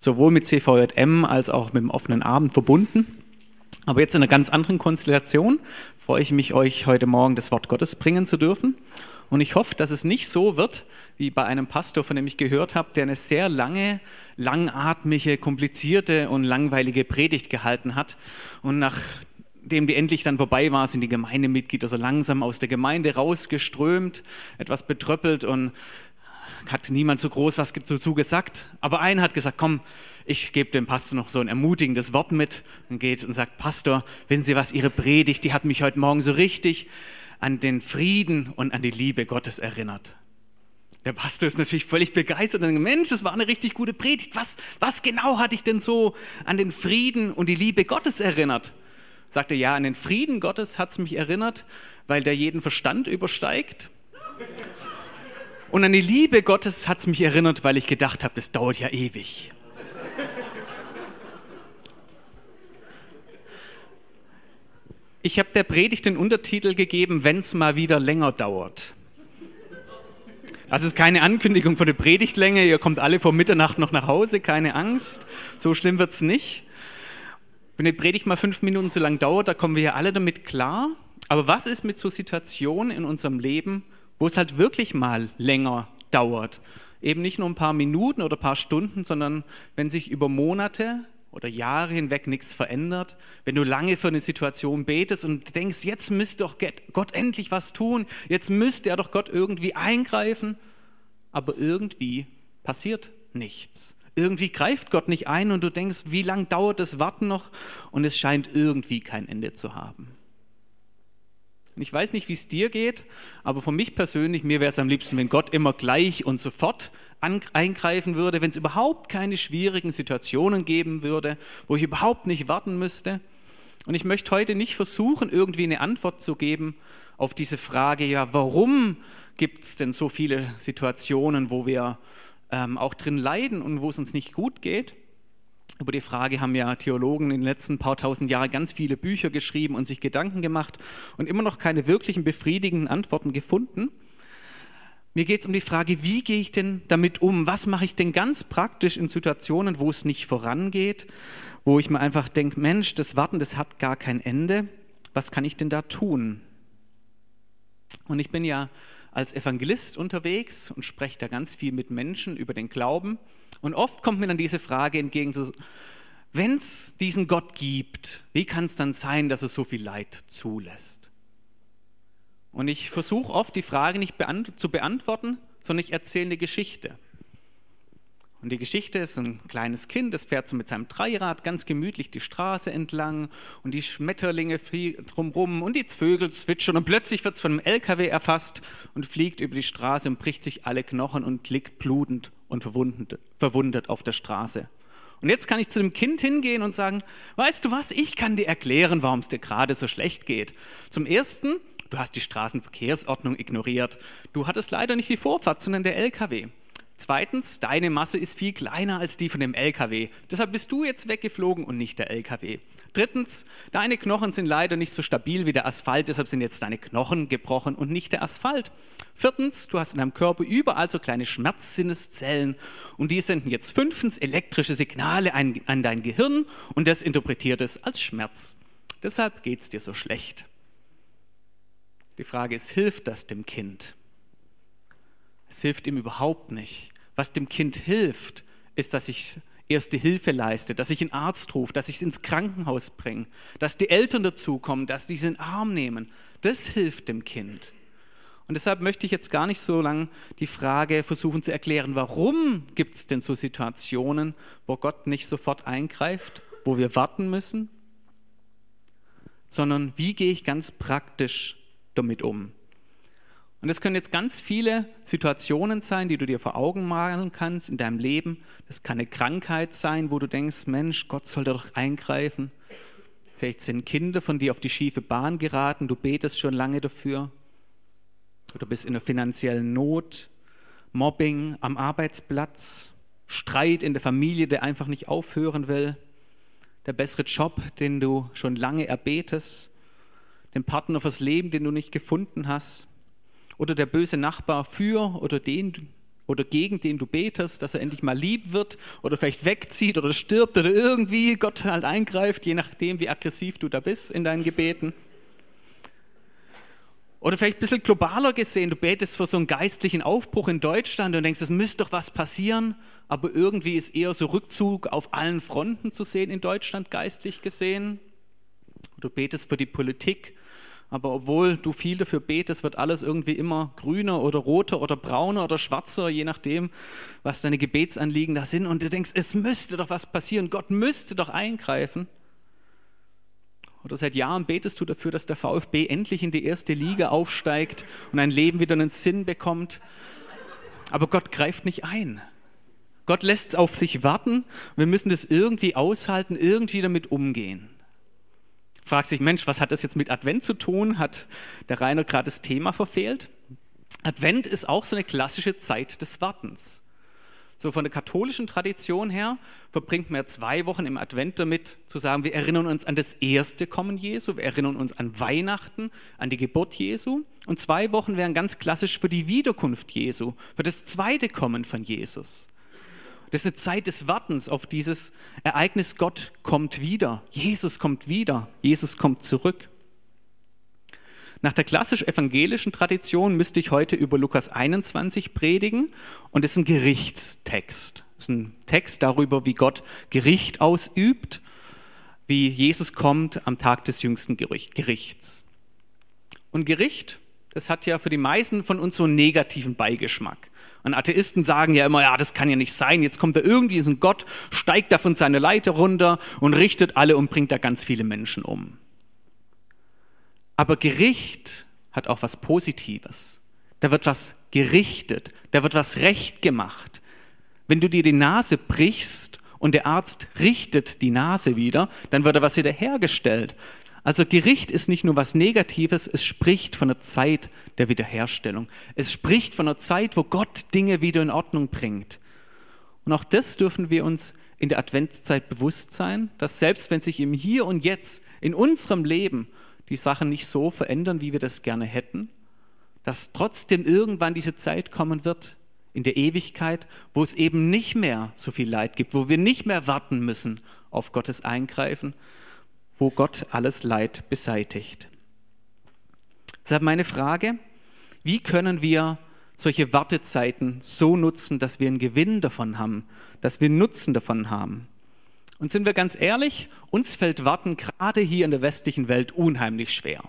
sowohl mit CVJM als auch mit dem offenen Abend verbunden. Aber jetzt in einer ganz anderen Konstellation freue ich mich, euch heute Morgen das Wort Gottes bringen zu dürfen. Und ich hoffe, dass es nicht so wird, wie bei einem Pastor, von dem ich gehört habe, der eine sehr lange, langatmige, komplizierte und langweilige Predigt gehalten hat. Und nachdem die endlich dann vorbei war, sind die Gemeindemitglieder so langsam aus der Gemeinde rausgeströmt, etwas betröppelt und hat niemand so groß was dazu gesagt. Aber einer hat gesagt, komm, ich gebe dem Pastor noch so ein ermutigendes Wort mit und geht und sagt, Pastor, wissen Sie was, Ihre Predigt, die hat mich heute Morgen so richtig an den Frieden und an die Liebe Gottes erinnert. Der Pastor ist natürlich völlig begeistert und sagt, Mensch, das war eine richtig gute Predigt. Was, was genau hatte ich denn so an den Frieden und die Liebe Gottes erinnert? Sagt er, ja, an den Frieden Gottes hat es mich erinnert, weil der jeden Verstand übersteigt. Und an die Liebe Gottes hat es mich erinnert, weil ich gedacht habe, das dauert ja ewig. Ich habe der Predigt den Untertitel gegeben, wenn es mal wieder länger dauert. Also es ist keine Ankündigung von der Predigtlänge, ihr kommt alle vor Mitternacht noch nach Hause, keine Angst, so schlimm wird es nicht. Wenn die Predigt mal fünf Minuten zu lang dauert, da kommen wir ja alle damit klar. Aber was ist mit so Situationen in unserem Leben, wo es halt wirklich mal länger dauert? Eben nicht nur ein paar Minuten oder ein paar Stunden, sondern wenn sich über Monate, oder Jahre hinweg nichts verändert, wenn du lange für eine Situation betest und denkst, jetzt müsste doch Gott endlich was tun, jetzt müsste er doch Gott irgendwie eingreifen, aber irgendwie passiert nichts. Irgendwie greift Gott nicht ein und du denkst, wie lange dauert das Warten noch und es scheint irgendwie kein Ende zu haben. Und ich weiß nicht, wie es dir geht, aber für mich persönlich, mir wäre es am liebsten, wenn Gott immer gleich und sofort eingreifen würde, wenn es überhaupt keine schwierigen Situationen geben würde, wo ich überhaupt nicht warten müsste. Und ich möchte heute nicht versuchen, irgendwie eine Antwort zu geben auf diese Frage, ja, warum gibt es denn so viele Situationen, wo wir ähm, auch drin leiden und wo es uns nicht gut geht? Über die Frage haben ja Theologen in den letzten paar tausend Jahren ganz viele Bücher geschrieben und sich Gedanken gemacht und immer noch keine wirklichen befriedigenden Antworten gefunden. Mir geht es um die Frage, wie gehe ich denn damit um? Was mache ich denn ganz praktisch in Situationen, wo es nicht vorangeht, wo ich mir einfach denke, Mensch, das Warten, das hat gar kein Ende. Was kann ich denn da tun? Und ich bin ja als Evangelist unterwegs und spreche da ganz viel mit Menschen über den Glauben. Und oft kommt mir dann diese Frage entgegen, so, wenn es diesen Gott gibt, wie kann es dann sein, dass er so viel Leid zulässt? Und ich versuche oft die Frage nicht beant zu beantworten, sondern ich erzähle eine Geschichte. Und die Geschichte ist ein kleines Kind, das fährt so mit seinem Dreirad ganz gemütlich die Straße entlang und die Schmetterlinge fliegen drumrum und die Vögel zwitschern und plötzlich wird es von einem LKW erfasst und fliegt über die Straße und bricht sich alle Knochen und liegt blutend und verwundet auf der Straße. Und jetzt kann ich zu dem Kind hingehen und sagen, weißt du was, ich kann dir erklären, warum es dir gerade so schlecht geht. Zum Ersten, du hast die Straßenverkehrsordnung ignoriert. Du hattest leider nicht die Vorfahrt, sondern der LKW. Zweitens, deine Masse ist viel kleiner als die von dem LKW. Deshalb bist du jetzt weggeflogen und nicht der LKW. Drittens, deine Knochen sind leider nicht so stabil wie der Asphalt, deshalb sind jetzt deine Knochen gebrochen und nicht der Asphalt. Viertens, du hast in deinem Körper überall so kleine Schmerzsinneszellen und die senden jetzt fünftens elektrische Signale an, an dein Gehirn und das interpretiert es als Schmerz. Deshalb geht es dir so schlecht. Die Frage ist, hilft das dem Kind? Es hilft ihm überhaupt nicht. Was dem Kind hilft, ist, dass ich erste Hilfe leiste, dass ich einen Arzt rufe, dass ich es ins Krankenhaus bringe, dass die Eltern dazukommen, dass sie es in den Arm nehmen. Das hilft dem Kind. Und deshalb möchte ich jetzt gar nicht so lange die Frage versuchen zu erklären, warum gibt es denn so Situationen, wo Gott nicht sofort eingreift, wo wir warten müssen, sondern wie gehe ich ganz praktisch damit um. Und das können jetzt ganz viele Situationen sein, die du dir vor Augen malen kannst in deinem Leben. Das kann eine Krankheit sein, wo du denkst, Mensch, Gott soll doch eingreifen. Vielleicht sind Kinder von dir auf die schiefe Bahn geraten, du betest schon lange dafür. Oder bist in einer finanziellen Not, Mobbing am Arbeitsplatz, Streit in der Familie, der einfach nicht aufhören will, der bessere Job, den du schon lange erbetest, den Partner fürs Leben, den du nicht gefunden hast oder der böse Nachbar für oder den oder gegen den du betest, dass er endlich mal lieb wird oder vielleicht wegzieht oder stirbt oder irgendwie Gott halt eingreift, je nachdem, wie aggressiv du da bist in deinen Gebeten. Oder vielleicht ein bisschen globaler gesehen, du betest für so einen geistlichen Aufbruch in Deutschland und denkst, es müsste doch was passieren, aber irgendwie ist eher so Rückzug auf allen Fronten zu sehen in Deutschland geistlich gesehen. Du betest für die Politik, aber obwohl du viel dafür betest, wird alles irgendwie immer grüner oder roter oder brauner oder schwarzer, je nachdem, was deine Gebetsanliegen da sind. Und du denkst, es müsste doch was passieren, Gott müsste doch eingreifen. Oder seit Jahren betest du dafür, dass der VfB endlich in die erste Liga aufsteigt und ein Leben wieder einen Sinn bekommt. Aber Gott greift nicht ein. Gott lässt es auf sich warten. Wir müssen das irgendwie aushalten, irgendwie damit umgehen. Fragt sich, Mensch, was hat das jetzt mit Advent zu tun? Hat der Rainer gerade das Thema verfehlt? Advent ist auch so eine klassische Zeit des Wartens. So von der katholischen Tradition her verbringt man ja zwei Wochen im Advent damit zu sagen, wir erinnern uns an das erste Kommen Jesu, wir erinnern uns an Weihnachten, an die Geburt Jesu. Und zwei Wochen wären ganz klassisch für die Wiederkunft Jesu, für das zweite Kommen von Jesus. Das ist eine Zeit des Wartens auf dieses Ereignis, Gott kommt wieder, Jesus kommt wieder, Jesus kommt zurück. Nach der klassisch-evangelischen Tradition müsste ich heute über Lukas 21 predigen und es ist ein Gerichtstext. Es ist ein Text darüber, wie Gott Gericht ausübt, wie Jesus kommt am Tag des jüngsten Gerichts. Und Gericht, das hat ja für die meisten von uns so einen negativen Beigeschmack. Und Atheisten sagen ja immer, ja, das kann ja nicht sein. Jetzt kommt da irgendwie so ein Gott, steigt da von seiner Leiter runter und richtet alle und bringt da ganz viele Menschen um. Aber Gericht hat auch was Positives. Da wird was gerichtet, da wird was recht gemacht. Wenn du dir die Nase brichst und der Arzt richtet die Nase wieder, dann wird da was wiederhergestellt. Also Gericht ist nicht nur was Negatives, es spricht von der Zeit der Wiederherstellung. Es spricht von der Zeit, wo Gott Dinge wieder in Ordnung bringt. Und auch das dürfen wir uns in der Adventszeit bewusst sein, dass selbst wenn sich im Hier und Jetzt in unserem Leben die Sachen nicht so verändern, wie wir das gerne hätten, dass trotzdem irgendwann diese Zeit kommen wird, in der Ewigkeit, wo es eben nicht mehr so viel Leid gibt, wo wir nicht mehr warten müssen auf Gottes Eingreifen, wo Gott alles Leid beseitigt. Deshalb meine Frage, wie können wir solche Wartezeiten so nutzen, dass wir einen Gewinn davon haben, dass wir Nutzen davon haben? Und sind wir ganz ehrlich, uns fällt Warten gerade hier in der westlichen Welt unheimlich schwer.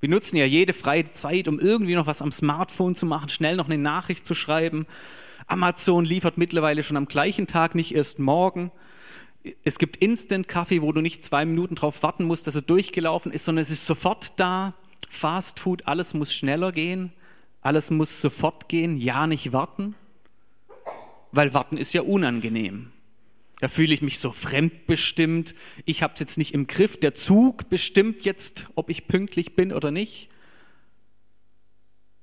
Wir nutzen ja jede freie Zeit, um irgendwie noch was am Smartphone zu machen, schnell noch eine Nachricht zu schreiben. Amazon liefert mittlerweile schon am gleichen Tag, nicht erst morgen. Es gibt Instant-Kaffee, wo du nicht zwei Minuten drauf warten musst, dass er durchgelaufen ist, sondern es ist sofort da. Fast Food, alles muss schneller gehen, alles muss sofort gehen, ja nicht warten, weil warten ist ja unangenehm. Da fühle ich mich so fremdbestimmt. Ich habe es jetzt nicht im Griff. Der Zug bestimmt jetzt, ob ich pünktlich bin oder nicht.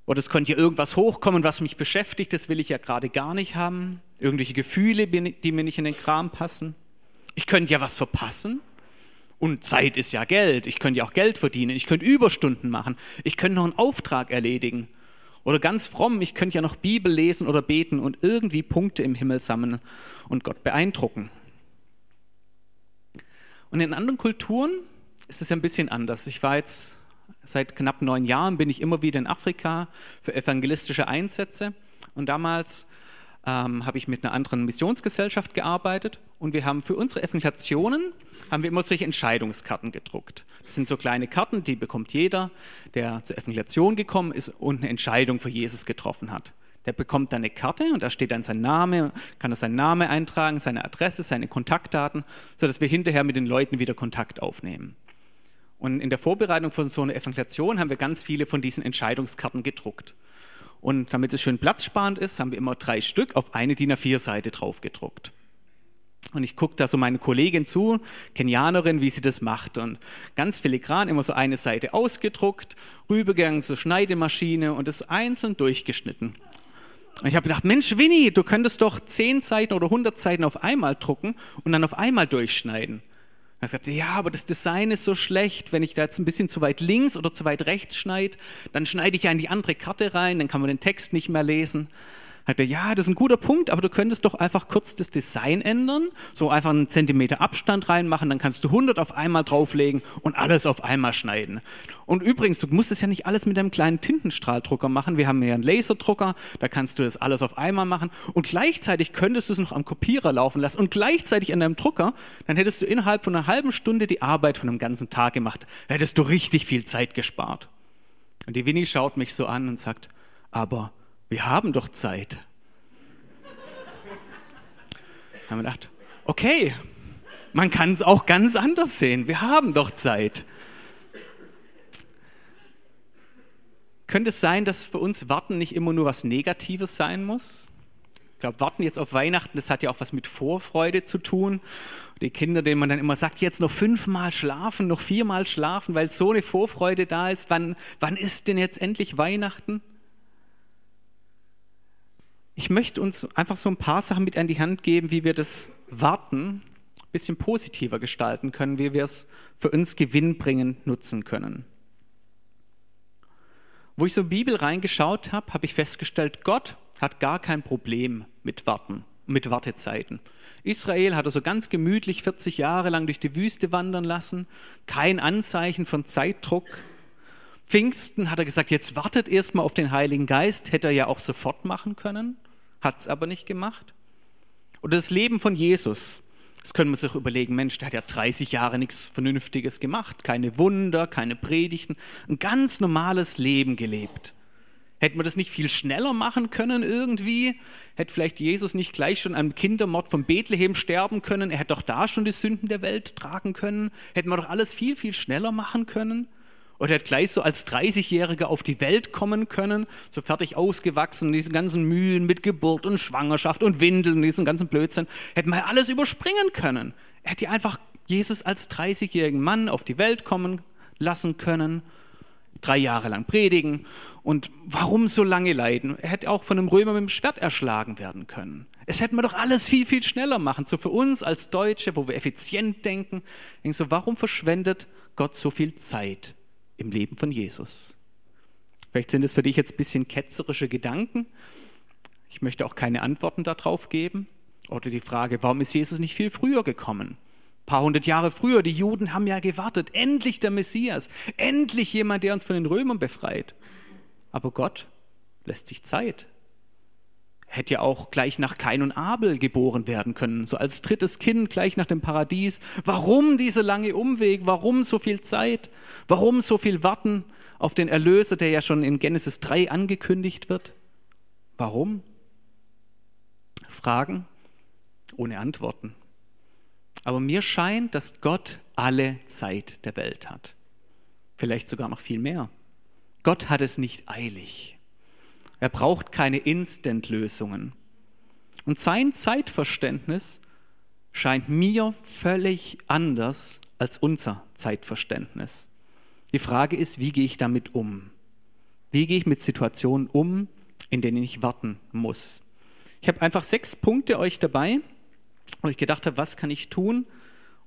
Oder es könnte ja irgendwas hochkommen, was mich beschäftigt. Das will ich ja gerade gar nicht haben. Irgendwelche Gefühle, die mir nicht in den Kram passen. Ich könnte ja was verpassen. Und Zeit ist ja Geld. Ich könnte ja auch Geld verdienen. Ich könnte Überstunden machen. Ich könnte noch einen Auftrag erledigen. Oder ganz fromm, ich könnte ja noch Bibel lesen oder beten und irgendwie Punkte im Himmel sammeln und Gott beeindrucken. Und in anderen Kulturen ist es ein bisschen anders. Ich war jetzt seit knapp neun Jahren, bin ich immer wieder in Afrika für evangelistische Einsätze. Und damals ähm, habe ich mit einer anderen Missionsgesellschaft gearbeitet und wir haben für unsere Evangelisationen haben wir immer solche Entscheidungskarten gedruckt. Das sind so kleine Karten, die bekommt jeder, der zur Evangelisation gekommen ist und eine Entscheidung für Jesus getroffen hat. Der bekommt dann eine Karte und da steht dann sein Name, kann er seinen Namen eintragen, seine Adresse, seine Kontaktdaten, sodass wir hinterher mit den Leuten wieder Kontakt aufnehmen. Und in der Vorbereitung von so einer Evangelisation haben wir ganz viele von diesen Entscheidungskarten gedruckt. Und damit es schön platzsparend ist, haben wir immer drei Stück auf eine DIN A4-Seite drauf gedruckt. Und ich gucke da so meine Kollegin zu, Kenianerin, wie sie das macht. Und ganz filigran immer so eine Seite ausgedruckt, rübergegangen zur Schneidemaschine und das einzeln durchgeschnitten. Und ich habe gedacht, Mensch, Winnie, du könntest doch zehn Seiten oder hundert Seiten auf einmal drucken und dann auf einmal durchschneiden. Dann sagt sie, ja, aber das Design ist so schlecht, wenn ich da jetzt ein bisschen zu weit links oder zu weit rechts schneide, dann schneide ich ja in die andere Karte rein, dann kann man den Text nicht mehr lesen. Hat er, ja, das ist ein guter Punkt, aber du könntest doch einfach kurz das Design ändern, so einfach einen Zentimeter Abstand reinmachen, dann kannst du 100 auf einmal drauflegen und alles auf einmal schneiden. Und übrigens, du musst es ja nicht alles mit einem kleinen Tintenstrahldrucker machen. Wir haben ja einen Laserdrucker, da kannst du das alles auf einmal machen und gleichzeitig könntest du es noch am Kopierer laufen lassen und gleichzeitig an deinem Drucker, dann hättest du innerhalb von einer halben Stunde die Arbeit von einem ganzen Tag gemacht. Da hättest du richtig viel Zeit gespart. Und die Winnie schaut mich so an und sagt, aber wir haben doch Zeit. haben wir gedacht, okay, man kann es auch ganz anders sehen. Wir haben doch Zeit. Könnte es sein, dass für uns Warten nicht immer nur was Negatives sein muss? Ich glaube, Warten jetzt auf Weihnachten, das hat ja auch was mit Vorfreude zu tun. Die Kinder, denen man dann immer sagt, jetzt noch fünfmal schlafen, noch viermal schlafen, weil so eine Vorfreude da ist. Wann, wann ist denn jetzt endlich Weihnachten? Ich möchte uns einfach so ein paar Sachen mit an die Hand geben, wie wir das Warten ein bisschen positiver gestalten können, wie wir es für uns gewinnbringend nutzen können. Wo ich so in die Bibel reingeschaut habe, habe ich festgestellt, Gott hat gar kein Problem mit Warten, mit Wartezeiten. Israel hat er so ganz gemütlich 40 Jahre lang durch die Wüste wandern lassen, kein Anzeichen von Zeitdruck. Pfingsten hat er gesagt, jetzt wartet erstmal auf den Heiligen Geist, hätte er ja auch sofort machen können hat es aber nicht gemacht. Oder das Leben von Jesus. Das können wir sich überlegen, Mensch, der hat ja 30 Jahre nichts Vernünftiges gemacht, keine Wunder, keine Predigten, ein ganz normales Leben gelebt. Hätten wir das nicht viel schneller machen können irgendwie? Hätte vielleicht Jesus nicht gleich schon am Kindermord von Bethlehem sterben können? Er hätte doch da schon die Sünden der Welt tragen können? Hätten wir doch alles viel, viel schneller machen können? Oder er hat gleich so als 30-Jähriger auf die Welt kommen können, so fertig ausgewachsen, diesen ganzen Mühen mit Geburt und Schwangerschaft und Windeln, diesen ganzen Blödsinn. Hätten wir alles überspringen können. Er hätte einfach Jesus als 30-jährigen Mann auf die Welt kommen lassen können, drei Jahre lang predigen. Und warum so lange leiden? Er hätte auch von einem Römer mit dem Schwert erschlagen werden können. Es hätten wir doch alles viel, viel schneller machen. So für uns als Deutsche, wo wir effizient denken, denken so, warum verschwendet Gott so viel Zeit? Im Leben von Jesus. Vielleicht sind es für dich jetzt ein bisschen ketzerische Gedanken. Ich möchte auch keine Antworten darauf geben. Oder die Frage, warum ist Jesus nicht viel früher gekommen? Ein paar hundert Jahre früher, die Juden haben ja gewartet, endlich der Messias, endlich jemand, der uns von den Römern befreit. Aber Gott lässt sich Zeit. Hätte ja auch gleich nach Kain und Abel geboren werden können, so als drittes Kind gleich nach dem Paradies. Warum dieser lange Umweg? Warum so viel Zeit? Warum so viel Warten auf den Erlöser, der ja schon in Genesis 3 angekündigt wird? Warum? Fragen ohne Antworten. Aber mir scheint, dass Gott alle Zeit der Welt hat. Vielleicht sogar noch viel mehr. Gott hat es nicht eilig. Er braucht keine Instant-Lösungen. Und sein Zeitverständnis scheint mir völlig anders als unser Zeitverständnis. Die Frage ist, wie gehe ich damit um? Wie gehe ich mit Situationen um, in denen ich warten muss? Ich habe einfach sechs Punkte euch dabei, wo ich gedacht habe, was kann ich tun,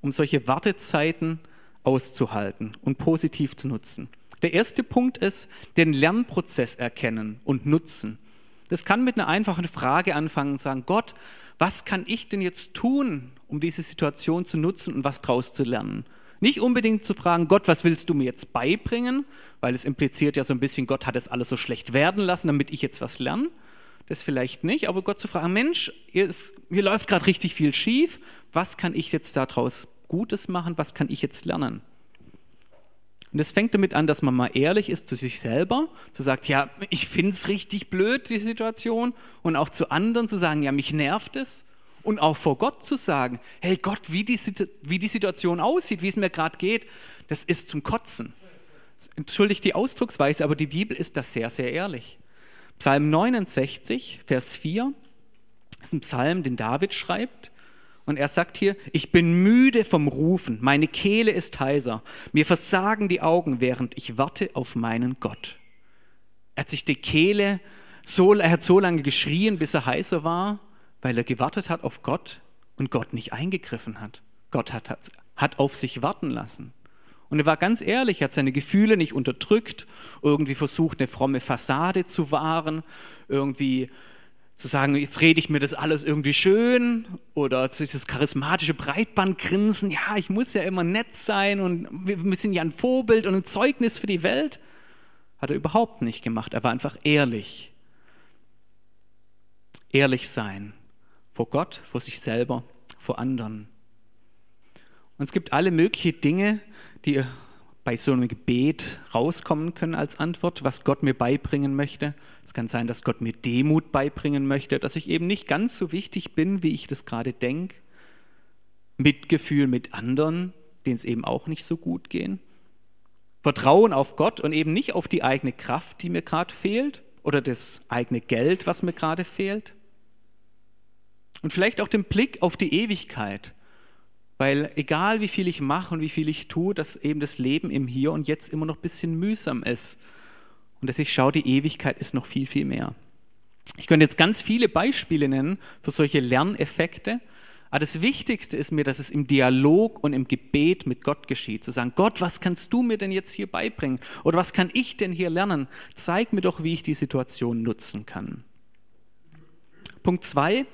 um solche Wartezeiten auszuhalten und positiv zu nutzen. Der erste Punkt ist, den Lernprozess erkennen und nutzen. Das kann mit einer einfachen Frage anfangen und sagen, Gott, was kann ich denn jetzt tun, um diese Situation zu nutzen und was daraus zu lernen? Nicht unbedingt zu fragen, Gott, was willst du mir jetzt beibringen? Weil es impliziert ja so ein bisschen, Gott hat es alles so schlecht werden lassen, damit ich jetzt was lerne. Das vielleicht nicht, aber Gott zu fragen, Mensch, ist, hier läuft gerade richtig viel schief. Was kann ich jetzt daraus Gutes machen? Was kann ich jetzt lernen? Und es fängt damit an, dass man mal ehrlich ist zu sich selber, zu sagt, ja, ich finde es richtig blöd, die Situation, und auch zu anderen zu sagen, ja, mich nervt es. Und auch vor Gott zu sagen, hey Gott, wie die, wie die Situation aussieht, wie es mir gerade geht, das ist zum Kotzen. Entschuldigt die Ausdrucksweise, aber die Bibel ist das sehr, sehr ehrlich. Psalm 69, Vers 4, ist ein Psalm, den David schreibt. Und er sagt hier, ich bin müde vom Rufen, meine Kehle ist heiser, mir versagen die Augen, während ich warte auf meinen Gott. Er hat sich die Kehle, so, er hat so lange geschrien, bis er heiser war, weil er gewartet hat auf Gott und Gott nicht eingegriffen hat. Gott hat, hat, hat auf sich warten lassen. Und er war ganz ehrlich, er hat seine Gefühle nicht unterdrückt, irgendwie versucht, eine fromme Fassade zu wahren, irgendwie zu sagen, jetzt rede ich mir das alles irgendwie schön oder dieses charismatische Breitbandgrinsen, ja, ich muss ja immer nett sein und wir sind ja ein Vorbild und ein Zeugnis für die Welt. Hat er überhaupt nicht gemacht. Er war einfach ehrlich. Ehrlich sein. Vor Gott, vor sich selber, vor anderen. Und es gibt alle möglichen Dinge, die bei so einem Gebet rauskommen können als Antwort, was Gott mir beibringen möchte. Es kann sein, dass Gott mir Demut beibringen möchte, dass ich eben nicht ganz so wichtig bin, wie ich das gerade denke. Mitgefühl mit anderen, denen es eben auch nicht so gut gehen. Vertrauen auf Gott und eben nicht auf die eigene Kraft, die mir gerade fehlt oder das eigene Geld, was mir gerade fehlt. Und vielleicht auch den Blick auf die Ewigkeit weil egal wie viel ich mache und wie viel ich tue, dass eben das Leben im Hier und Jetzt immer noch ein bisschen mühsam ist. Und dass ich schaue, die Ewigkeit ist noch viel, viel mehr. Ich könnte jetzt ganz viele Beispiele nennen für solche Lerneffekte. Aber das Wichtigste ist mir, dass es im Dialog und im Gebet mit Gott geschieht. Zu sagen, Gott, was kannst du mir denn jetzt hier beibringen? Oder was kann ich denn hier lernen? Zeig mir doch, wie ich die Situation nutzen kann. Punkt zwei,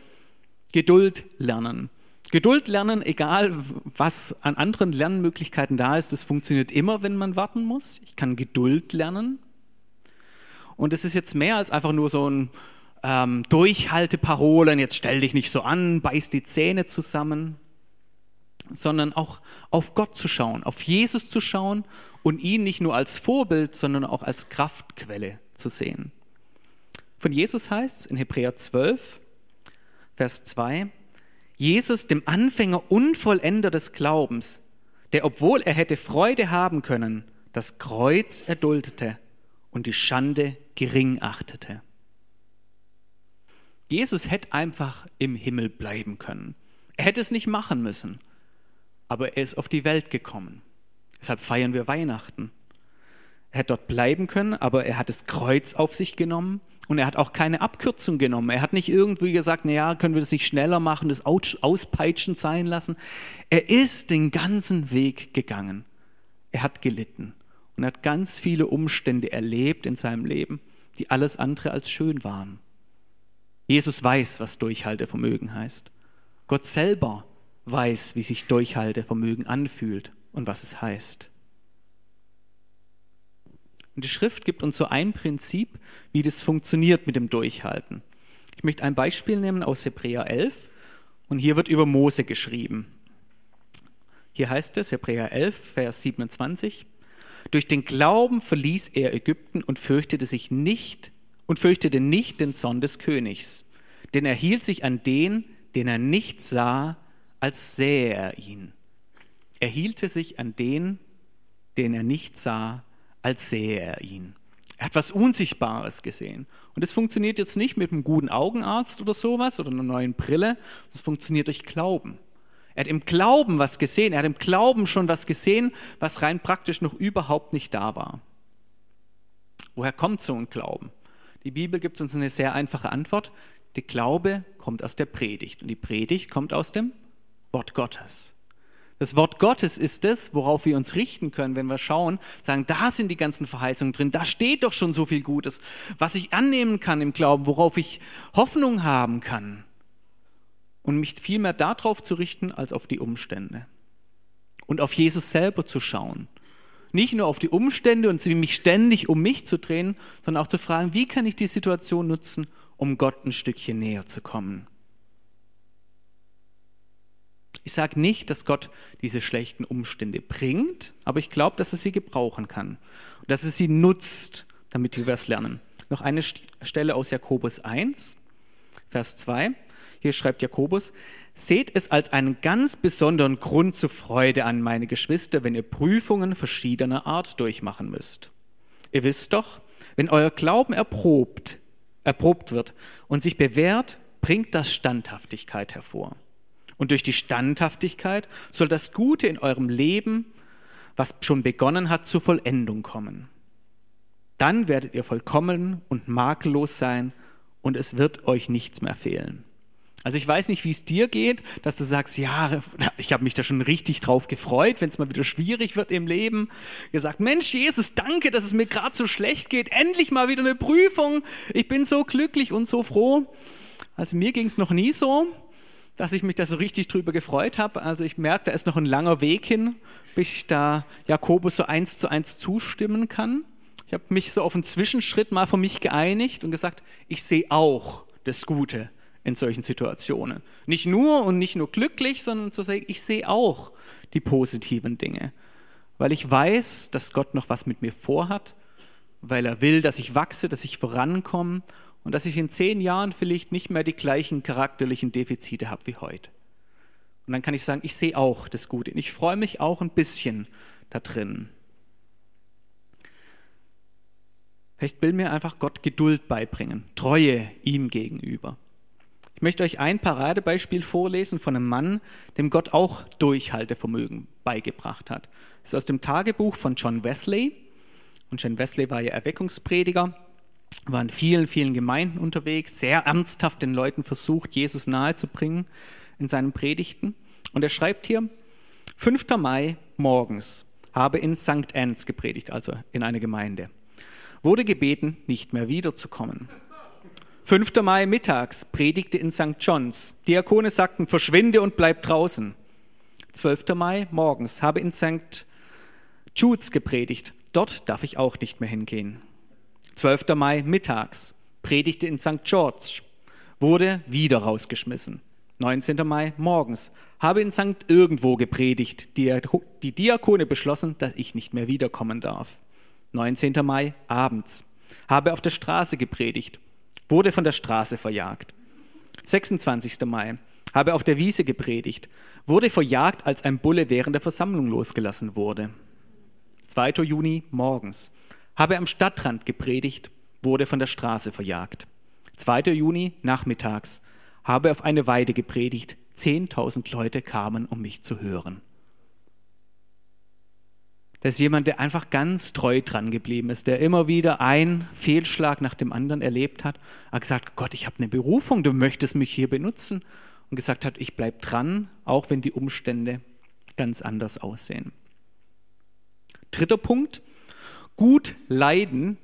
Geduld lernen. Geduld lernen, egal was an anderen Lernmöglichkeiten da ist, das funktioniert immer, wenn man warten muss. Ich kann Geduld lernen. Und es ist jetzt mehr als einfach nur so ein ähm, Durchhalteparolen, jetzt stell dich nicht so an, beiß die Zähne zusammen, sondern auch auf Gott zu schauen, auf Jesus zu schauen und ihn nicht nur als Vorbild, sondern auch als Kraftquelle zu sehen. Von Jesus heißt es in Hebräer 12, Vers 2, Jesus, dem Anfänger Unvollender des Glaubens, der, obwohl er hätte Freude haben können, das Kreuz erduldete und die Schande gering achtete. Jesus hätte einfach im Himmel bleiben können. Er hätte es nicht machen müssen, aber er ist auf die Welt gekommen. Deshalb feiern wir Weihnachten. Er hätte dort bleiben können, aber er hat das Kreuz auf sich genommen und er hat auch keine Abkürzung genommen. Er hat nicht irgendwie gesagt, naja, können wir das nicht schneller machen, das auspeitschen sein lassen. Er ist den ganzen Weg gegangen. Er hat gelitten und hat ganz viele Umstände erlebt in seinem Leben, die alles andere als schön waren. Jesus weiß, was Durchhaltevermögen heißt. Gott selber weiß, wie sich Durchhaltevermögen anfühlt und was es heißt. Und die Schrift gibt uns so ein Prinzip, wie das funktioniert mit dem Durchhalten. Ich möchte ein Beispiel nehmen aus Hebräer 11 und hier wird über Mose geschrieben. Hier heißt es, Hebräer 11, Vers 27, durch den Glauben verließ er Ägypten und fürchtete sich nicht und fürchtete nicht den Zorn des Königs, denn er hielt sich an den, den er nicht sah, als sähe er ihn. Er hielte sich an den, den er nicht sah, als sähe er ihn. Er hat was Unsichtbares gesehen. Und das funktioniert jetzt nicht mit einem guten Augenarzt oder sowas oder einer neuen Brille. Das funktioniert durch Glauben. Er hat im Glauben was gesehen. Er hat im Glauben schon was gesehen, was rein praktisch noch überhaupt nicht da war. Woher kommt so ein Glauben? Die Bibel gibt uns eine sehr einfache Antwort. Der Glaube kommt aus der Predigt und die Predigt kommt aus dem Wort Gottes. Das Wort Gottes ist es, worauf wir uns richten können, wenn wir schauen, sagen, da sind die ganzen Verheißungen drin, da steht doch schon so viel Gutes, was ich annehmen kann im Glauben, worauf ich Hoffnung haben kann. Und mich viel mehr darauf zu richten, als auf die Umstände. Und auf Jesus selber zu schauen. Nicht nur auf die Umstände und mich ständig um mich zu drehen, sondern auch zu fragen, wie kann ich die Situation nutzen, um Gott ein Stückchen näher zu kommen. Ich sage nicht, dass Gott diese schlechten Umstände bringt, aber ich glaube, dass er sie gebrauchen kann und dass er sie nutzt, damit wir es lernen. Noch eine Stelle aus Jakobus 1, Vers 2. Hier schreibt Jakobus, Seht es als einen ganz besonderen Grund zur Freude an, meine Geschwister, wenn ihr Prüfungen verschiedener Art durchmachen müsst. Ihr wisst doch, wenn euer Glauben erprobt, erprobt wird und sich bewährt, bringt das Standhaftigkeit hervor. Und durch die Standhaftigkeit soll das Gute in eurem Leben, was schon begonnen hat, zur Vollendung kommen. Dann werdet ihr vollkommen und makellos sein und es wird euch nichts mehr fehlen. Also ich weiß nicht, wie es dir geht, dass du sagst, ja, ich habe mich da schon richtig drauf gefreut, wenn es mal wieder schwierig wird im Leben. Gesagt, Mensch, Jesus, danke, dass es mir gerade so schlecht geht. Endlich mal wieder eine Prüfung. Ich bin so glücklich und so froh. Also mir ging es noch nie so, dass ich mich da so richtig drüber gefreut habe. Also ich merke, da ist noch ein langer Weg hin, bis ich da Jakobus so eins zu eins zustimmen kann. Ich habe mich so auf einen Zwischenschritt mal für mich geeinigt und gesagt, ich sehe auch das Gute in solchen Situationen. Nicht nur und nicht nur glücklich, sondern zu sagen, ich sehe auch die positiven Dinge. Weil ich weiß, dass Gott noch was mit mir vorhat, weil er will, dass ich wachse, dass ich vorankomme und dass ich in zehn Jahren vielleicht nicht mehr die gleichen charakterlichen Defizite habe wie heute. Und dann kann ich sagen, ich sehe auch das Gute. Und ich freue mich auch ein bisschen da drin. Vielleicht will mir einfach Gott Geduld beibringen, Treue ihm gegenüber. Ich möchte euch ein Paradebeispiel vorlesen von einem Mann, dem Gott auch Durchhaltevermögen beigebracht hat. Das ist aus dem Tagebuch von John Wesley. Und John Wesley war ja Erweckungsprediger war in vielen, vielen Gemeinden unterwegs, sehr ernsthaft den Leuten versucht, Jesus nahezubringen in seinen Predigten. Und er schreibt hier, 5. Mai morgens habe in St. Anne's gepredigt, also in einer Gemeinde. Wurde gebeten, nicht mehr wiederzukommen. 5. Mai mittags predigte in St. John's. Diakone sagten, verschwinde und bleib draußen. 12. Mai morgens habe in St. Jude's gepredigt. Dort darf ich auch nicht mehr hingehen. 12. Mai mittags, predigte in St. George, wurde wieder rausgeschmissen. 19. Mai morgens, habe in St. Irgendwo gepredigt, die, Diakone beschlossen, dass ich nicht mehr wiederkommen darf. 19. Mai abends, habe auf der Straße gepredigt, wurde von der Straße verjagt. 26. Mai, habe auf der Wiese gepredigt, wurde verjagt, als ein Bulle während der Versammlung losgelassen wurde. 2. Juni morgens, habe am Stadtrand gepredigt, wurde von der Straße verjagt. 2. Juni nachmittags habe auf eine Weide gepredigt, 10.000 Leute kamen, um mich zu hören. Das ist jemand, der einfach ganz treu dran geblieben ist, der immer wieder einen Fehlschlag nach dem anderen erlebt hat, hat gesagt, Gott, ich habe eine Berufung, du möchtest mich hier benutzen und gesagt hat, ich bleibe dran, auch wenn die Umstände ganz anders aussehen. Dritter Punkt, Gut leiden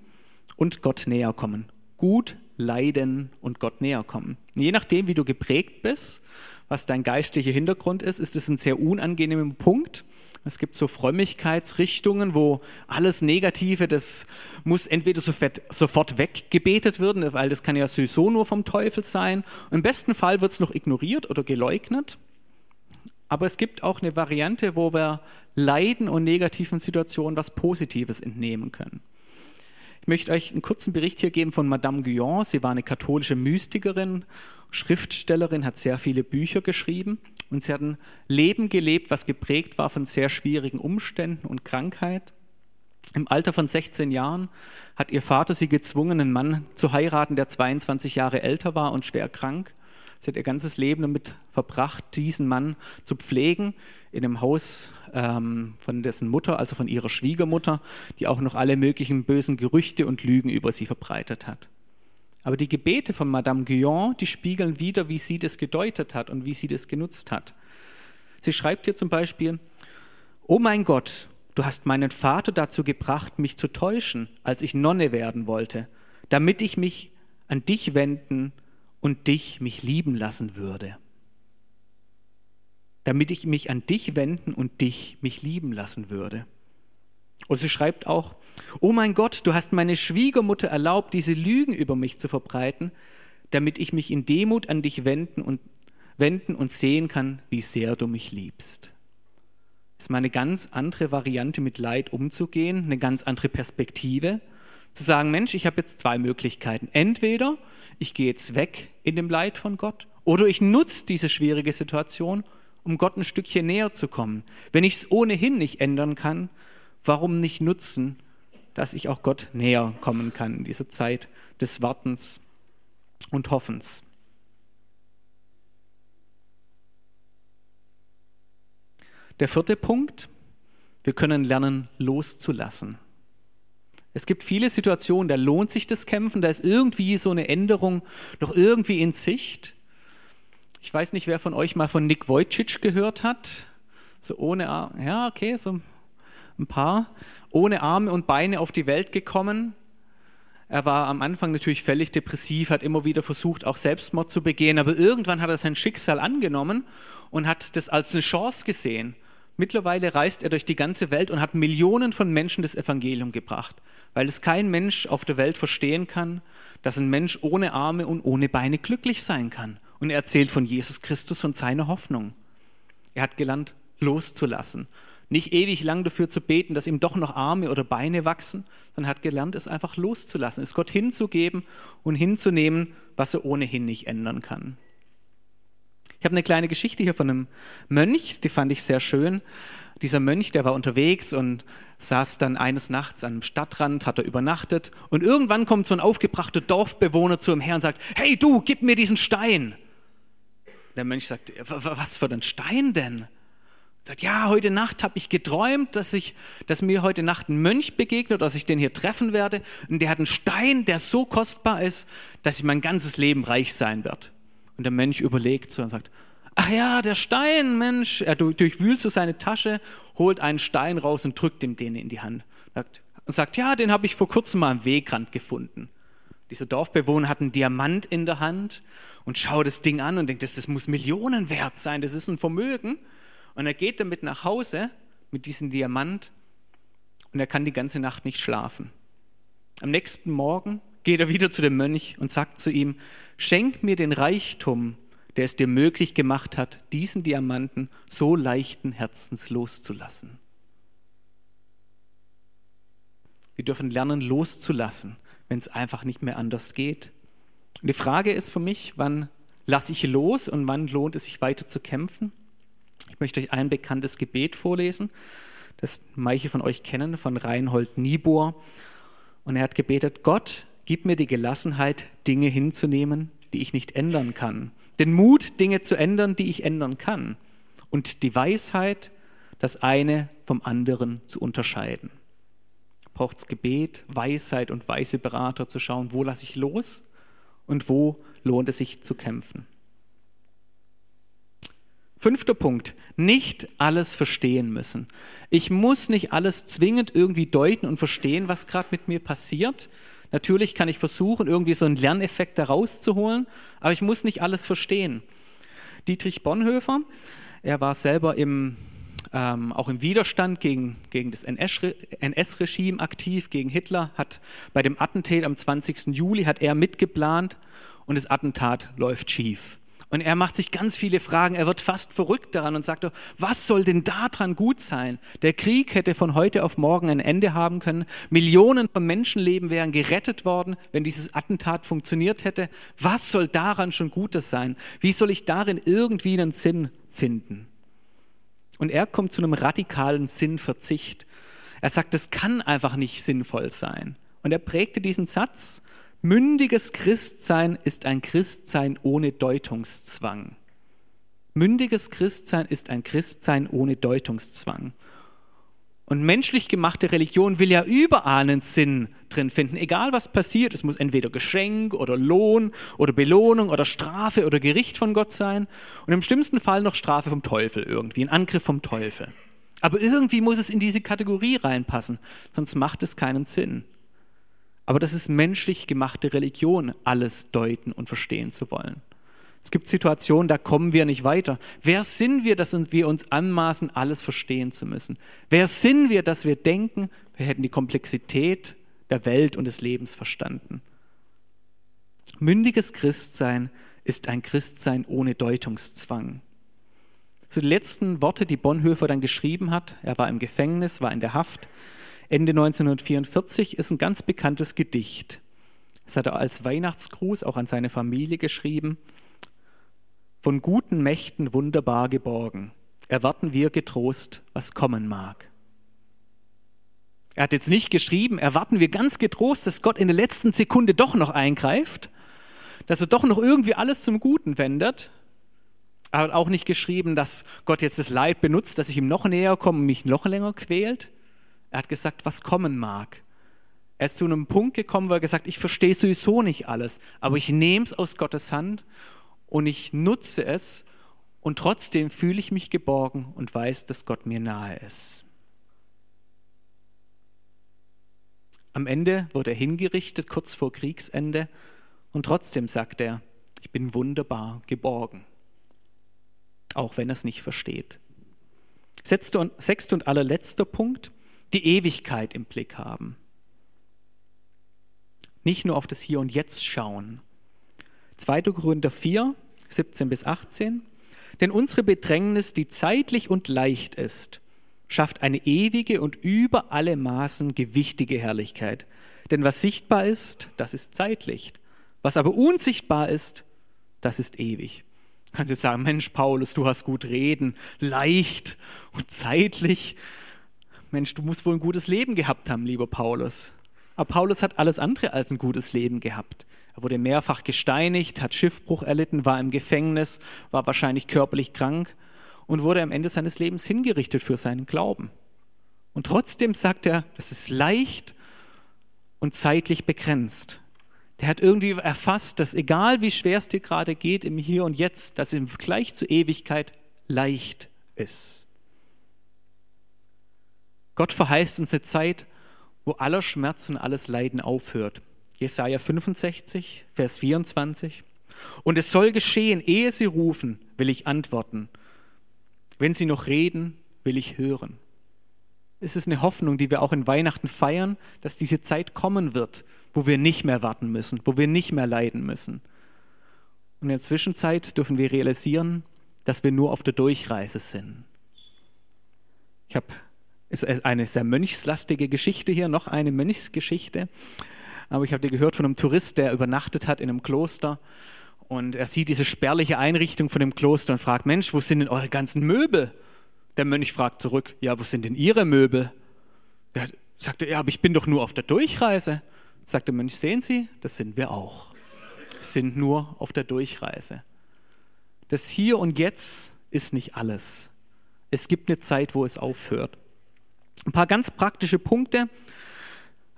und Gott näher kommen. Gut leiden und Gott näher kommen. Je nachdem, wie du geprägt bist, was dein geistlicher Hintergrund ist, ist es ein sehr unangenehmer Punkt. Es gibt so Frömmigkeitsrichtungen, wo alles Negative, das muss entweder sofort weggebetet werden, weil das kann ja sowieso nur vom Teufel sein. Im besten Fall wird es noch ignoriert oder geleugnet. Aber es gibt auch eine Variante, wo wir Leiden und negativen Situationen was Positives entnehmen können. Ich möchte euch einen kurzen Bericht hier geben von Madame Guyon. Sie war eine katholische Mystikerin, Schriftstellerin, hat sehr viele Bücher geschrieben und sie hat ein Leben gelebt, was geprägt war von sehr schwierigen Umständen und Krankheit. Im Alter von 16 Jahren hat ihr Vater sie gezwungen, einen Mann zu heiraten, der 22 Jahre älter war und schwer krank. Sie hat ihr ganzes Leben damit verbracht, diesen Mann zu pflegen in dem Haus ähm, von dessen Mutter, also von ihrer Schwiegermutter, die auch noch alle möglichen bösen Gerüchte und Lügen über sie verbreitet hat. Aber die Gebete von Madame Guyon, die spiegeln wieder, wie sie das gedeutet hat und wie sie das genutzt hat. Sie schreibt hier zum Beispiel, Oh mein Gott, du hast meinen Vater dazu gebracht, mich zu täuschen, als ich Nonne werden wollte, damit ich mich an dich wenden und dich mich lieben lassen würde. Damit ich mich an dich wenden und dich mich lieben lassen würde. Und sie schreibt auch, oh mein Gott, du hast meine Schwiegermutter erlaubt, diese Lügen über mich zu verbreiten, damit ich mich in Demut an dich wenden und, wenden und sehen kann, wie sehr du mich liebst. Das ist mal eine ganz andere Variante, mit Leid umzugehen, eine ganz andere Perspektive. Zu sagen, Mensch, ich habe jetzt zwei Möglichkeiten. Entweder ich gehe jetzt weg in dem Leid von Gott oder ich nutze diese schwierige Situation, um Gott ein Stückchen näher zu kommen. Wenn ich es ohnehin nicht ändern kann, warum nicht nutzen, dass ich auch Gott näher kommen kann in dieser Zeit des Wartens und Hoffens. Der vierte Punkt, wir können lernen loszulassen. Es gibt viele Situationen, da lohnt sich das Kämpfen, da ist irgendwie so eine Änderung noch irgendwie in Sicht. Ich weiß nicht, wer von euch mal von Nick Wojcic gehört hat. So ohne Arme, ja, okay, so ein paar. Ohne Arme und Beine auf die Welt gekommen. Er war am Anfang natürlich völlig depressiv, hat immer wieder versucht, auch Selbstmord zu begehen, aber irgendwann hat er sein Schicksal angenommen und hat das als eine Chance gesehen. Mittlerweile reist er durch die ganze Welt und hat Millionen von Menschen das Evangelium gebracht, weil es kein Mensch auf der Welt verstehen kann, dass ein Mensch ohne Arme und ohne Beine glücklich sein kann. Und er erzählt von Jesus Christus und seiner Hoffnung. Er hat gelernt, loszulassen. Nicht ewig lang dafür zu beten, dass ihm doch noch Arme oder Beine wachsen, sondern hat gelernt, es einfach loszulassen, es Gott hinzugeben und hinzunehmen, was er ohnehin nicht ändern kann. Ich habe eine kleine Geschichte hier von einem Mönch, die fand ich sehr schön. Dieser Mönch, der war unterwegs und saß dann eines Nachts am Stadtrand, hat er übernachtet und irgendwann kommt so ein aufgebrachter Dorfbewohner zu ihm her und sagt, hey du, gib mir diesen Stein. Der Mönch sagt, was für ein Stein denn? sagt, ja, heute Nacht habe ich geträumt, dass, ich, dass mir heute Nacht ein Mönch begegnet, dass ich den hier treffen werde. Und der hat einen Stein, der so kostbar ist, dass ich mein ganzes Leben reich sein werde. Und der Mönch überlegt so und sagt, ach ja, der Stein, Mensch. Er durchwühlt so seine Tasche, holt einen Stein raus und drückt ihm den in die Hand. Und sagt, ja, den habe ich vor kurzem mal am Wegrand gefunden. Dieser Dorfbewohner hat einen Diamant in der Hand und schaut das Ding an und denkt, das, das muss Millionen wert sein, das ist ein Vermögen. Und er geht damit nach Hause mit diesem Diamant und er kann die ganze Nacht nicht schlafen. Am nächsten Morgen geht er wieder zu dem Mönch und sagt zu ihm, schenk mir den Reichtum, der es dir möglich gemacht hat, diesen Diamanten so leichten Herzens loszulassen. Wir dürfen lernen, loszulassen, wenn es einfach nicht mehr anders geht. Und die Frage ist für mich, wann lasse ich los und wann lohnt es sich weiter zu kämpfen? Ich möchte euch ein bekanntes Gebet vorlesen, das manche von euch kennen, von Reinhold Niebuhr. Und er hat gebetet, Gott, gib mir die Gelassenheit, Dinge hinzunehmen, die ich nicht ändern kann. Den Mut, Dinge zu ändern, die ich ändern kann. Und die Weisheit, das eine vom anderen zu unterscheiden. Braucht es Gebet, Weisheit und weise Berater zu schauen, wo lasse ich los und wo lohnt es sich zu kämpfen. Fünfter Punkt, nicht alles verstehen müssen. Ich muss nicht alles zwingend irgendwie deuten und verstehen, was gerade mit mir passiert. Natürlich kann ich versuchen, irgendwie so einen Lerneffekt da rauszuholen, aber ich muss nicht alles verstehen. Dietrich Bonhoeffer, er war selber im, ähm, auch im Widerstand gegen, gegen das NS-Regime aktiv, gegen Hitler, hat bei dem Attentat am 20. Juli hat er mitgeplant und das Attentat läuft schief. Und er macht sich ganz viele Fragen. Er wird fast verrückt daran und sagt, was soll denn daran gut sein? Der Krieg hätte von heute auf morgen ein Ende haben können. Millionen von Menschenleben wären gerettet worden, wenn dieses Attentat funktioniert hätte. Was soll daran schon Gutes sein? Wie soll ich darin irgendwie einen Sinn finden? Und er kommt zu einem radikalen Sinnverzicht. Er sagt, es kann einfach nicht sinnvoll sein. Und er prägte diesen Satz Mündiges Christsein ist ein Christsein ohne Deutungszwang. Mündiges Christsein ist ein Christsein ohne Deutungszwang. Und menschlich gemachte Religion will ja überall einen Sinn drin finden, egal was passiert. Es muss entweder Geschenk oder Lohn oder Belohnung oder Strafe oder Gericht von Gott sein und im schlimmsten Fall noch Strafe vom Teufel irgendwie, ein Angriff vom Teufel. Aber irgendwie muss es in diese Kategorie reinpassen, sonst macht es keinen Sinn. Aber das ist menschlich gemachte Religion, alles deuten und verstehen zu wollen. Es gibt Situationen, da kommen wir nicht weiter. Wer sind wir, dass wir uns anmaßen, alles verstehen zu müssen? Wer sind wir, dass wir denken, wir hätten die Komplexität der Welt und des Lebens verstanden? Mündiges Christsein ist ein Christsein ohne Deutungszwang. So die letzten Worte, die Bonhoeffer dann geschrieben hat, er war im Gefängnis, war in der Haft, Ende 1944 ist ein ganz bekanntes Gedicht. Das hat er als Weihnachtsgruß auch an seine Familie geschrieben. Von guten Mächten wunderbar geborgen, erwarten wir getrost, was kommen mag. Er hat jetzt nicht geschrieben, erwarten wir ganz getrost, dass Gott in der letzten Sekunde doch noch eingreift, dass er doch noch irgendwie alles zum Guten wendet. Er hat auch nicht geschrieben, dass Gott jetzt das Leid benutzt, dass ich ihm noch näher komme und mich noch länger quält. Er hat gesagt, was kommen mag. Er ist zu einem Punkt gekommen, wo er gesagt, ich verstehe sowieso nicht alles, aber ich nehme es aus Gottes Hand und ich nutze es und trotzdem fühle ich mich geborgen und weiß, dass Gott mir nahe ist. Am Ende wurde er hingerichtet, kurz vor Kriegsende, und trotzdem sagt er, ich bin wunderbar geborgen, auch wenn er es nicht versteht. Sechster und, allerletzter Punkt, die Ewigkeit im Blick haben. Nicht nur auf das Hier und Jetzt schauen. 2. Korinther 4, 17 bis 18. Denn unsere Bedrängnis, die zeitlich und leicht ist, schafft eine ewige und über alle Maßen gewichtige Herrlichkeit. Denn was sichtbar ist, das ist zeitlich. Was aber unsichtbar ist, das ist ewig. Du kannst jetzt sagen, Mensch, Paulus, du hast gut reden, leicht und zeitlich. Mensch, du musst wohl ein gutes Leben gehabt haben, lieber Paulus. Aber Paulus hat alles andere als ein gutes Leben gehabt. Er wurde mehrfach gesteinigt, hat Schiffbruch erlitten, war im Gefängnis, war wahrscheinlich körperlich krank und wurde am Ende seines Lebens hingerichtet für seinen Glauben. Und trotzdem sagt er, das ist leicht und zeitlich begrenzt. Der hat irgendwie erfasst, dass egal wie schwer es dir gerade geht im Hier und Jetzt, dass im Vergleich zur Ewigkeit leicht ist. Gott verheißt uns eine Zeit, wo aller Schmerz und alles Leiden aufhört. Jesaja 65, Vers 24. Und es soll geschehen, ehe sie rufen, will ich antworten. Wenn sie noch reden, will ich hören. Es ist eine Hoffnung, die wir auch in Weihnachten feiern, dass diese Zeit kommen wird, wo wir nicht mehr warten müssen, wo wir nicht mehr leiden müssen. Und in der Zwischenzeit dürfen wir realisieren, dass wir nur auf der Durchreise sind. Ich habe ist eine sehr mönchslastige Geschichte hier, noch eine Mönchsgeschichte. Aber ich habe dir gehört von einem Tourist, der übernachtet hat in einem Kloster und er sieht diese spärliche Einrichtung von dem Kloster und fragt, Mensch, wo sind denn eure ganzen Möbel? Der Mönch fragt zurück, ja, wo sind denn ihre Möbel? Er sagte, ja, aber ich bin doch nur auf der Durchreise. Sagt der Mönch, sehen Sie, das sind wir auch. Wir sind nur auf der Durchreise. Das Hier und Jetzt ist nicht alles. Es gibt eine Zeit, wo es aufhört. Ein paar ganz praktische Punkte.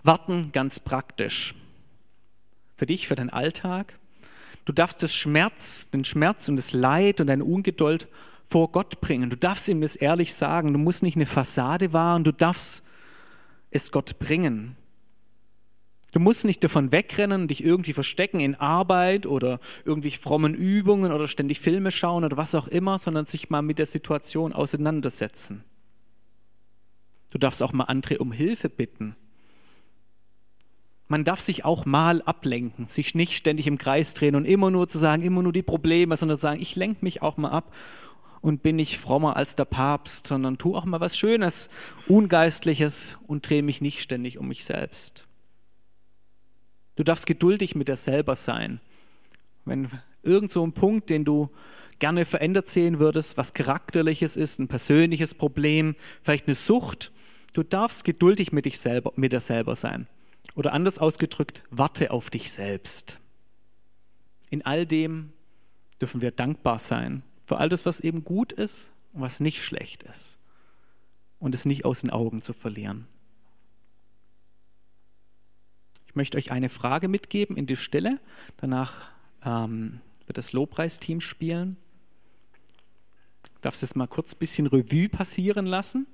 Warten ganz praktisch. Für dich, für deinen Alltag. Du darfst das Schmerz, den Schmerz und das Leid und deine Ungeduld vor Gott bringen. Du darfst ihm das ehrlich sagen. Du musst nicht eine Fassade wahren, du darfst es Gott bringen. Du musst nicht davon wegrennen dich irgendwie verstecken in Arbeit oder irgendwie frommen Übungen oder ständig Filme schauen oder was auch immer, sondern sich mal mit der Situation auseinandersetzen. Du darfst auch mal andere um Hilfe bitten. Man darf sich auch mal ablenken, sich nicht ständig im Kreis drehen und immer nur zu sagen, immer nur die Probleme, sondern zu sagen, ich lenke mich auch mal ab und bin nicht frommer als der Papst, sondern tu auch mal was Schönes, Ungeistliches und drehe mich nicht ständig um mich selbst. Du darfst geduldig mit dir selber sein. Wenn irgend so ein Punkt, den du gerne verändert sehen würdest, was charakterliches ist, ein persönliches Problem, vielleicht eine Sucht, Du darfst geduldig mit, dich selber, mit dir selber sein. Oder anders ausgedrückt, warte auf dich selbst. In all dem dürfen wir dankbar sein für all das, was eben gut ist und was nicht schlecht ist. Und es nicht aus den Augen zu verlieren. Ich möchte euch eine Frage mitgeben in die Stille. Danach ähm, wird das Lobpreisteam spielen. Darfst es mal kurz ein bisschen Revue passieren lassen.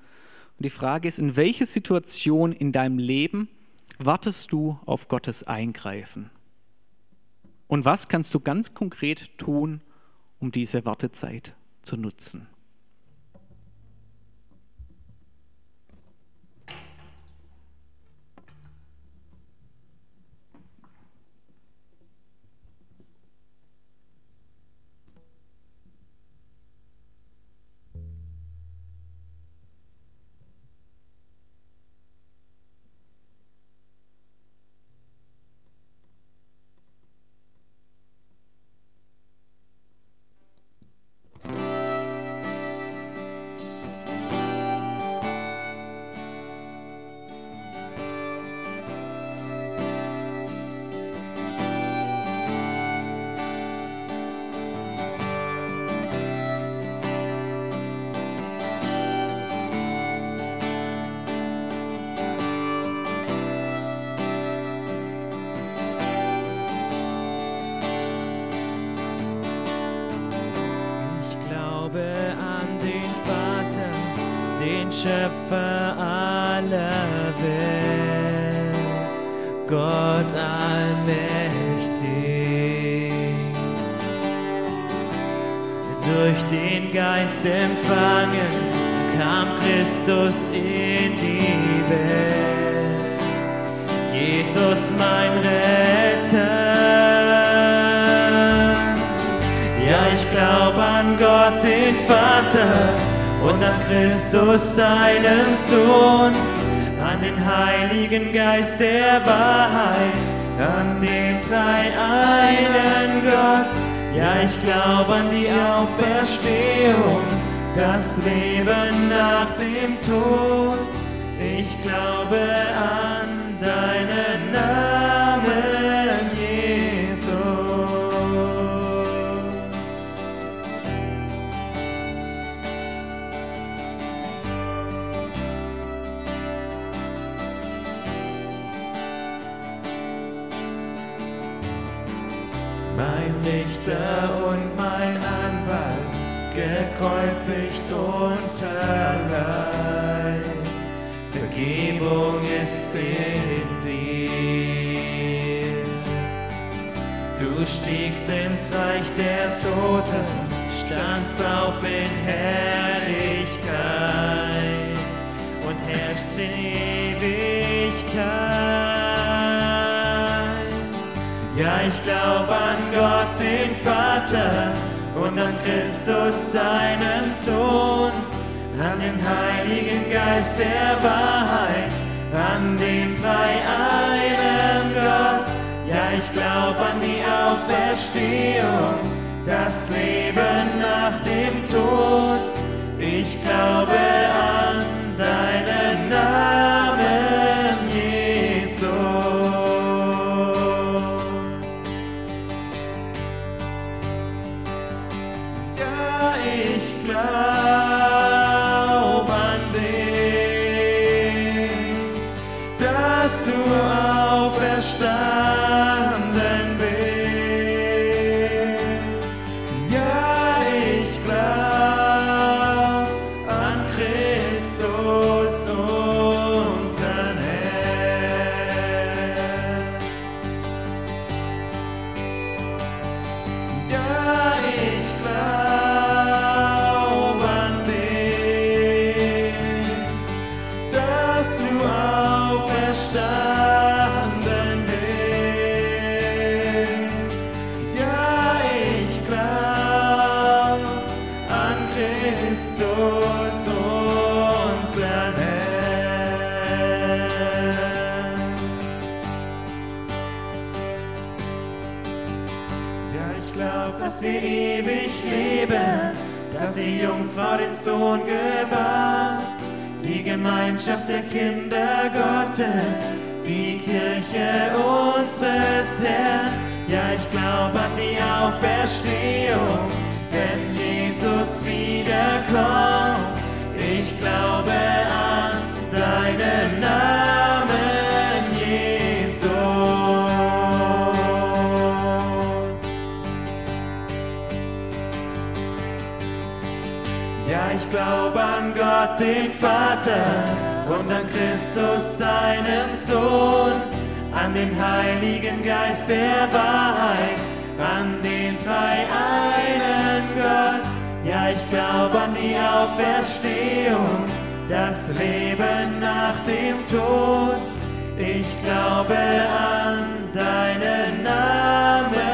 Und die Frage ist, in welche Situation in deinem Leben wartest du auf Gottes Eingreifen? Und was kannst du ganz konkret tun, um diese Wartezeit zu nutzen? Geist empfangen kam Christus in die Welt. Jesus mein Retter. Ja, ich glaube an Gott, den Vater und an Christus, seinen Sohn, an den Heiligen Geist der Wahrheit, an den drei einen Gott. Ja, ich glaube an die Auferstehung, das Leben nach dem Tod. Ich glaube an deinen Namen, gekreuzigt unter Leid. Vergebung ist in dir. Du stiegst ins Reich der Toten, standst auf in Herrlichkeit und herrschst in Ewigkeit. Ja, ich glaube an Gott, den Vater und an Christus, seinen Sohn, an den Heiligen Geist der Wahrheit, an den drei einen Gott. Ja, ich glaube an die Auferstehung, das Leben nach dem Tod. Ich glaube an Kirche unseres Herrn. Ja, ich glaub an die Auferstehung, wenn Jesus wiederkommt. Ich glaube an deinen Namen, Jesus. Ja, ich glaube an Gott, den Vater und an Christus, seinen Sohn, an den Heiligen Geist der Wahrheit, an den drei einen Gott. Ja, ich glaube an die Auferstehung, das Leben nach dem Tod. Ich glaube an deinen Namen,